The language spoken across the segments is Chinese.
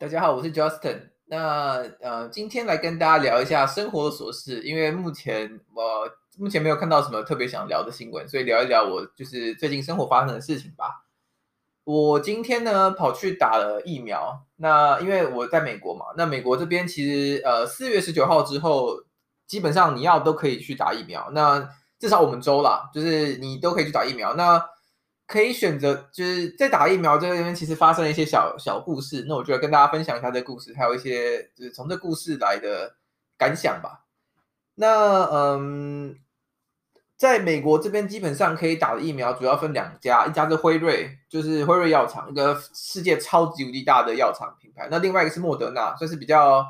大家好，我是 Justin。那呃，今天来跟大家聊一下生活琐事，因为目前我、目前没有看到什么特别想聊的新闻，所以聊一聊我就是最近生活发生的事情吧。我今天呢跑去打了疫苗，那因为我在美国嘛，那美国这边其实呃四月十九号之后，基本上你要都可以去打疫苗。那至少我们州啦，就是你都可以去打疫苗。那可以选择，就是在打疫苗这边，其实发生了一些小小故事。那我觉得跟大家分享一下这故事，还有一些就是从这故事来的感想吧。那嗯，在美国这边基本上可以打的疫苗主要分两家，一家是辉瑞，就是辉瑞药厂，一个世界超级无敌大的药厂品牌。那另外一个是莫德纳，算是比较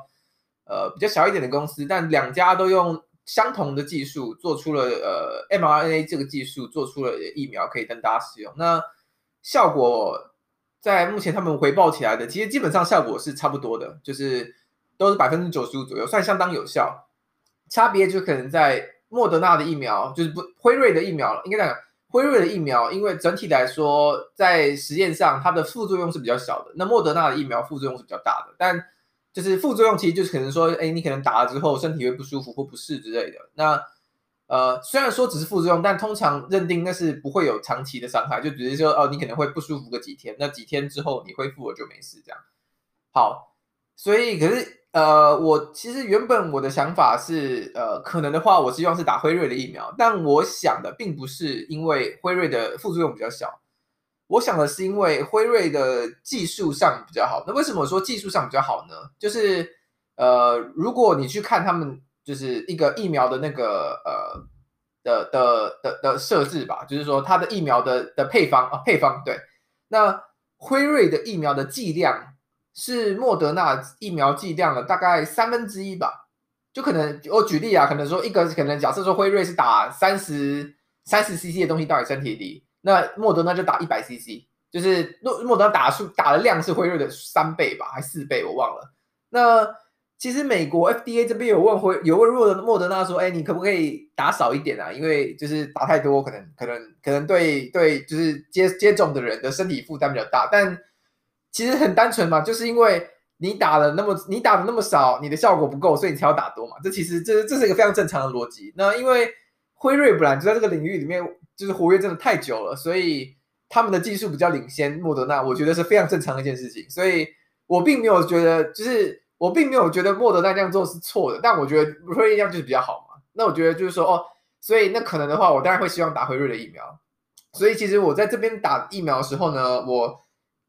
呃比较小一点的公司，但两家都用。相同的技术做出了呃 mRNA 这个技术做出了疫苗可以跟大家使用，那效果在目前他们回报起来的，其实基本上效果是差不多的，就是都是百分之九十五左右，算相当有效。差别就可能在莫德纳的疫苗，就是不辉瑞的疫苗了，应该讲辉瑞的疫苗，因为整体来说在实验上它的副作用是比较小的，那莫德纳的疫苗副作用是比较大的，但。就是副作用，其实就是可能说，哎，你可能打了之后身体会不舒服或不适之类的。那呃，虽然说只是副作用，但通常认定那是不会有长期的伤害，就只是说哦，你可能会不舒服个几天，那几天之后你恢复了就没事这样。好，所以可是呃，我其实原本我的想法是，呃，可能的话，我希望是打辉瑞的疫苗，但我想的并不是因为辉瑞的副作用比较小。我想的是，因为辉瑞的技术上比较好。那为什么说技术上比较好呢？就是呃，如果你去看他们就是一个疫苗的那个呃的的的的设置吧，就是说它的疫苗的的配方啊配方对。那辉瑞的疫苗的剂量是莫德纳疫苗剂量的大概三分之一吧。就可能我举例啊，可能说一个可能假设说辉瑞是打三十三十 CC 的东西到你身体里。那莫德纳就打一百 CC，就是莫莫德纳打数打的量是辉瑞的三倍吧，还四倍我忘了。那其实美国 FDA 这边有问辉有问莫德莫德纳说，哎，你可不可以打少一点啊？因为就是打太多，可能可能可能对对，就是接接种的人的身体负担比较大。但其实很单纯嘛，就是因为你打了那么你打的那么少，你的效果不够，所以你才要打多嘛。这其实这这是一个非常正常的逻辑。那因为辉瑞本来就在这个领域里面。就是活跃真的太久了，所以他们的技术比较领先。莫德纳我觉得是非常正常的一件事情，所以我并没有觉得，就是我并没有觉得莫德纳这样做是错的。但我觉得辉瑞一样就是比较好嘛。那我觉得就是说哦，所以那可能的话，我当然会希望打辉瑞的疫苗。所以其实我在这边打疫苗的时候呢，我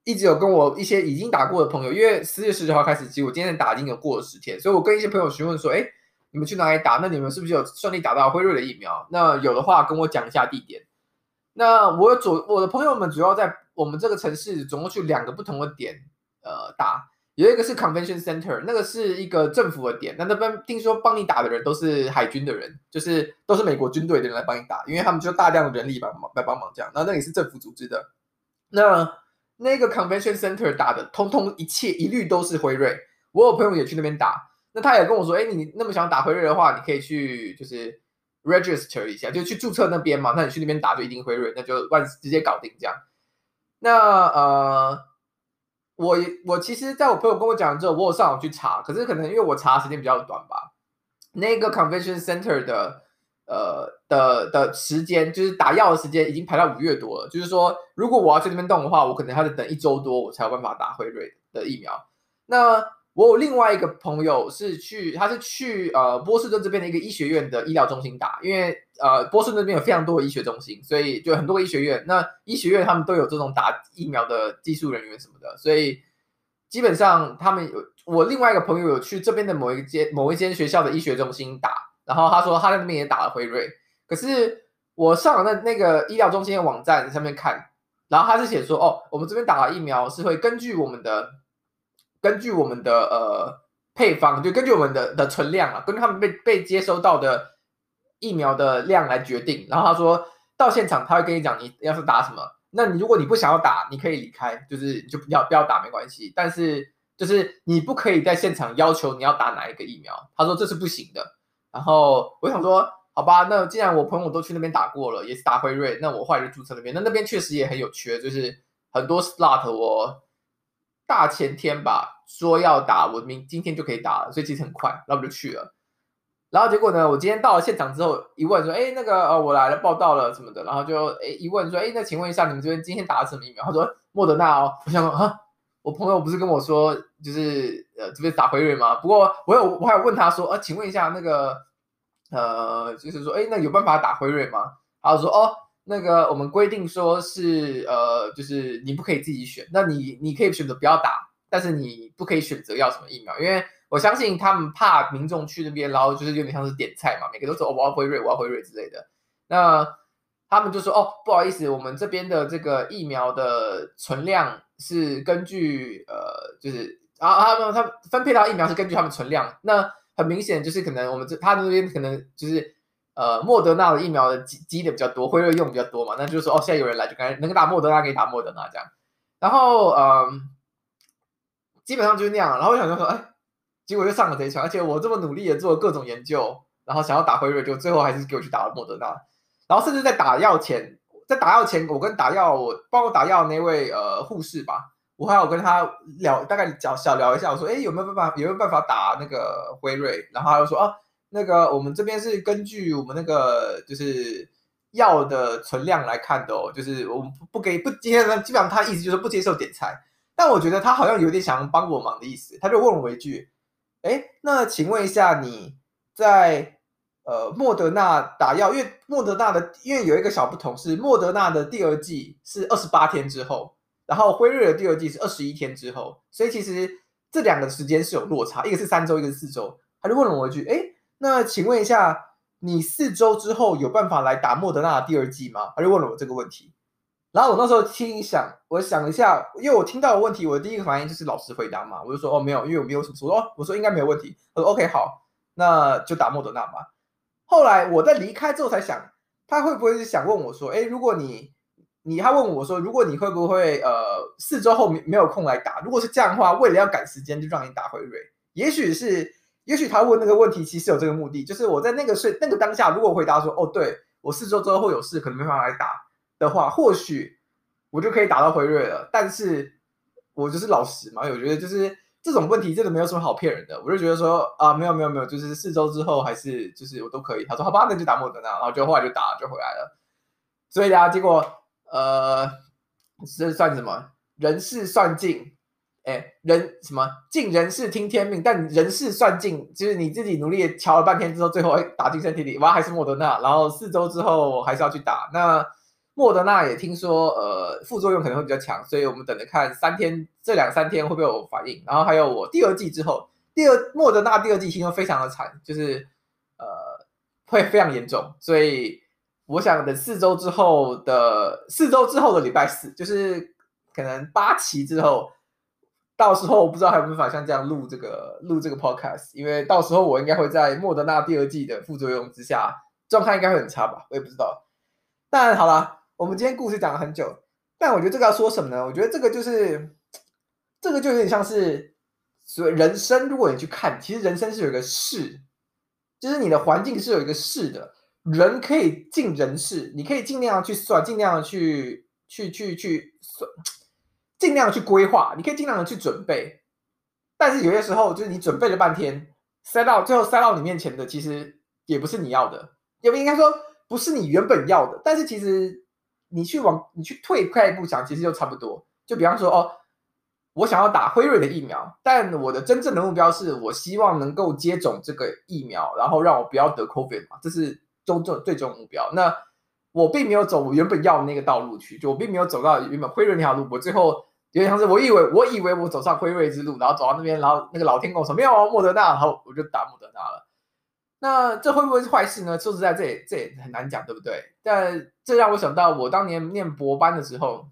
一直有跟我一些已经打过的朋友，因为四月十九号开始，其实我今天打已经有过了十天，所以我跟一些朋友询问说，哎。你们去哪里打？那你们是不是有顺利打到辉瑞的疫苗？那有的话，跟我讲一下地点。那我主我的朋友们主要在我们这个城市，总共去两个不同的点，呃，打。有一个是 Convention Center，那个是一个政府的点。那那边听说帮你打的人都是海军的人，就是都是美国军队的人来帮你打，因为他们就大量的人力帮忙来帮忙这样。那那里是政府组织的。那那个 Convention Center 打的，通通一切一律都是辉瑞。我有朋友也去那边打。那他也跟我说，哎，你那么想打辉瑞的话，你可以去就是 register 一下，就去注册那边嘛。那你去那边打就一定辉瑞，那就万直接搞定这样。那呃，我我其实在我朋友跟我讲之后，我有上网去查，可是可能因为我查的时间比较短吧。那个 convention center 的呃的的时间，就是打药的时间已经排到五月多了。就是说，如果我要去那边动的话，我可能还得等一周多，我才有办法打辉瑞的疫苗。那我有另外一个朋友是去，他是去呃波士顿这边的一个医学院的医疗中心打，因为呃波士顿那边有非常多的医学中心，所以就很多医学院，那医学院他们都有这种打疫苗的技术人员什么的，所以基本上他们有我另外一个朋友有去这边的某一间某一间学校的医学中心打，然后他说他在那边也打了辉瑞，可是我上了那那个医疗中心的网站上面看，然后他是写说哦，我们这边打了疫苗是会根据我们的。根据我们的呃配方，就根据我们的的存量啊，根据他们被被接收到的疫苗的量来决定。然后他说到现场他会跟你讲，你要是打什么，那你如果你不想要打，你可以离开，就是你就不要不要打没关系。但是就是你不可以在现场要求你要打哪一个疫苗。他说这是不行的。然后我想说，好吧，那既然我朋友都去那边打过了，也是打辉瑞，那我后来就注册那边。那那边确实也很有缺，就是很多 slot 我。大前天吧，说要打，我明今天就可以打了，所以其实很快，然后我就去了。然后结果呢，我今天到了现场之后，一问说，哎，那个呃，我来了，报到了什么的，然后就哎一问说，哎，那请问一下，你们这边今天打了什么疫苗？他说莫德纳哦。我想说啊，我朋友不是跟我说，就是呃这边打辉瑞吗？不过我有我还有问他说，呃，请问一下那个呃，就是说，哎，那有办法打辉瑞吗？然后说哦。那个我们规定说是呃，就是你不可以自己选，那你你可以选择不要打，但是你不可以选择要什么疫苗，因为我相信他们怕民众去那边，然后就是有点像是点菜嘛，每个都说哦，我要辉瑞，我要辉瑞之类的。那他们就说哦，不好意思，我们这边的这个疫苗的存量是根据呃，就是啊他们他分配到疫苗是根据他们存量，那很明显就是可能我们这他那边可能就是。呃，莫德纳的疫苗的积积的比较多，辉瑞用比较多嘛，那就是说，哦，现在有人来就赶紧能够打莫德纳，可以打莫德纳这样。然后，嗯、基本上就是那样。然后我想说，哎，结果就上了贼船，而且我这么努力的做各种研究，然后想要打辉瑞，就最后还是给我去打了莫德纳。然后甚至在打药前，在打药前，我跟打药我帮我打药那位呃护士吧，我还有跟他聊，大概小小聊一下，我说，哎，有没有办法，有没有办法打那个辉瑞？然后他就说，啊。那个我们这边是根据我们那个就是药的存量来看的哦，就是我们不给不今天，基本上他意思就是不接受点菜，但我觉得他好像有点想要帮我忙的意思，他就问我一句，哎，那请问一下你在呃莫德纳打药，因为莫德纳的因为有一个小不同是莫德纳的第二剂是二十八天之后，然后辉瑞的第二剂是二十一天之后，所以其实这两个时间是有落差，一个是三周，一个是四周，他就问了我一句，哎。那请问一下，你四周之后有办法来打莫德纳的第二剂吗？他就问了我这个问题，然后我那时候听一想，我想一下，因为我听到的问题，我的第一个反应就是老实回答嘛，我就说哦没有，因为我没有什么说哦，我说应该没有问题，他说 OK 好，那就打莫德纳吧。后来我在离开之后才想，他会不会是想问我说，哎，如果你你他问我说，如果你会不会呃四周后没没有空来打？如果是这样的话，为了要赶时间，就让你打辉瑞，也许是。也许他问那个问题，其实有这个目的，就是我在那个睡那个当下，如果回答说，哦，对，我四周之后会有事，可能没办法来打的话，或许我就可以打到辉瑞了。但是我就是老实嘛，我觉得就是这种问题真的没有什么好骗人的。我就觉得说啊，没有没有没有，就是四周之后还是就是我都可以。他说好吧，那就打莫德纳，然后就后来就打就回来了。所以啊，结果呃，这算什么？人事算尽。哎，人什么尽人事听天命，但人事算尽，就是你自己努力瞧了半天之后，最后哎打进身体里，哇还是莫德纳，然后四周之后还是要去打。那莫德纳也听说，呃，副作用可能会比较强，所以我们等着看三天，这两三天会不会有反应。然后还有我第二剂之后，第二莫德纳第二剂听说非常的惨，就是呃会非常严重，所以我想等四周之后的四周之后的礼拜四，就是可能八期之后。到时候我不知道还有没有法像这样录这个录这个 podcast，因为到时候我应该会在莫德纳第二季的副作用之下，状态应该会很差吧，我也不知道。但好了，我们今天故事讲了很久，但我觉得这个要说什么呢？我觉得这个就是这个就有点像是所以人生，如果你去看，其实人生是有一个事，就是你的环境是有一个事的，人可以尽人事，你可以尽量去算，尽量去去去去算。尽量去规划，你可以尽量的去准备，但是有些时候就是你准备了半天，塞到最后塞到你面前的，其实也不是你要的，也不应该说不是你原本要的。但是其实你去往你去退快一步想，其实就差不多。就比方说哦，我想要打辉瑞的疫苗，但我的真正的目标是我希望能够接种这个疫苗，然后让我不要得 COVID 嘛，这是终终最终目标。那我并没有走我原本要的那个道路去，就我并没有走到原本辉瑞那条路，我最后。有点像是我以为，我以为我走上辉瑞之路，然后走到那边，然后那个老天跟我说没有啊，莫德纳，然后我就打莫德纳了。那这会不会是坏事呢？说实在，这也这也很难讲，对不对？但这让我想到，我当年念博班的时候，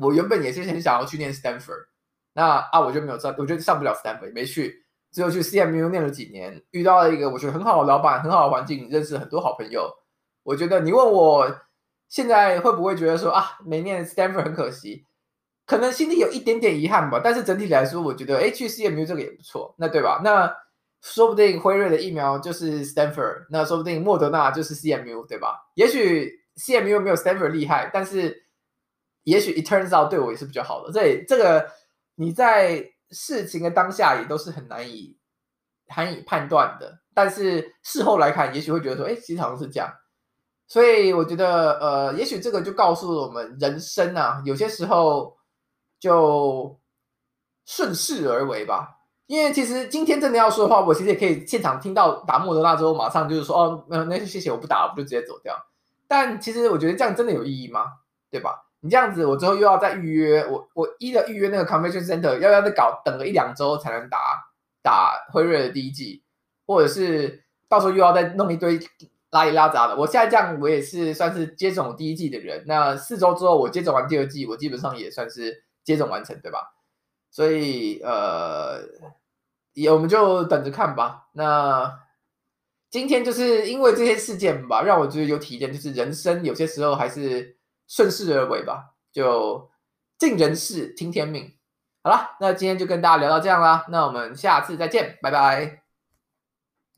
我原本也是很想要去念 Stanford，那啊我就没有上，我就上不了 Stanford，没去，只有去 CMU 念了几年，遇到了一个我觉得很好的老板，很好的环境，认识很多好朋友。我觉得你问我现在会不会觉得说啊，没念 Stanford 很可惜？可能心里有一点点遗憾吧，但是整体来说，我觉得哎，去 CMU 这个也不错，那对吧？那说不定辉瑞的疫苗就是 Stanford，那说不定莫德纳就是 CMU，对吧？也许 CMU 没有 Stanford 厉害，但是也许 it turns out 对我也是比较好的。这这个你在事情的当下也都是很难以难以判断的，但是事后来看，也许会觉得说，哎，其实好像是这样。所以我觉得，呃，也许这个就告诉了我们，人生啊，有些时候就顺势而为吧。因为其实今天真的要说的话，我其实也可以现场听到打莫德纳之后，马上就是说，哦，那那就谢谢，我不打了，我就直接走掉。但其实我觉得这样真的有意义吗？对吧？你这样子，我之后又要再预约，我我一的预约那个 convention center，要要再搞等个一两周才能打打辉瑞的第一剂，或者是到时候又要再弄一堆。拉里拉杂的，我现在这样，我也是算是接种第一剂的人。那四周之后，我接种完第二剂，我基本上也算是接种完成，对吧？所以，呃，也我们就等着看吧。那今天就是因为这些事件吧，让我觉得有体验，就是人生有些时候还是顺势而为吧，就尽人事，听天命。好了，那今天就跟大家聊到这样啦，那我们下次再见，拜拜。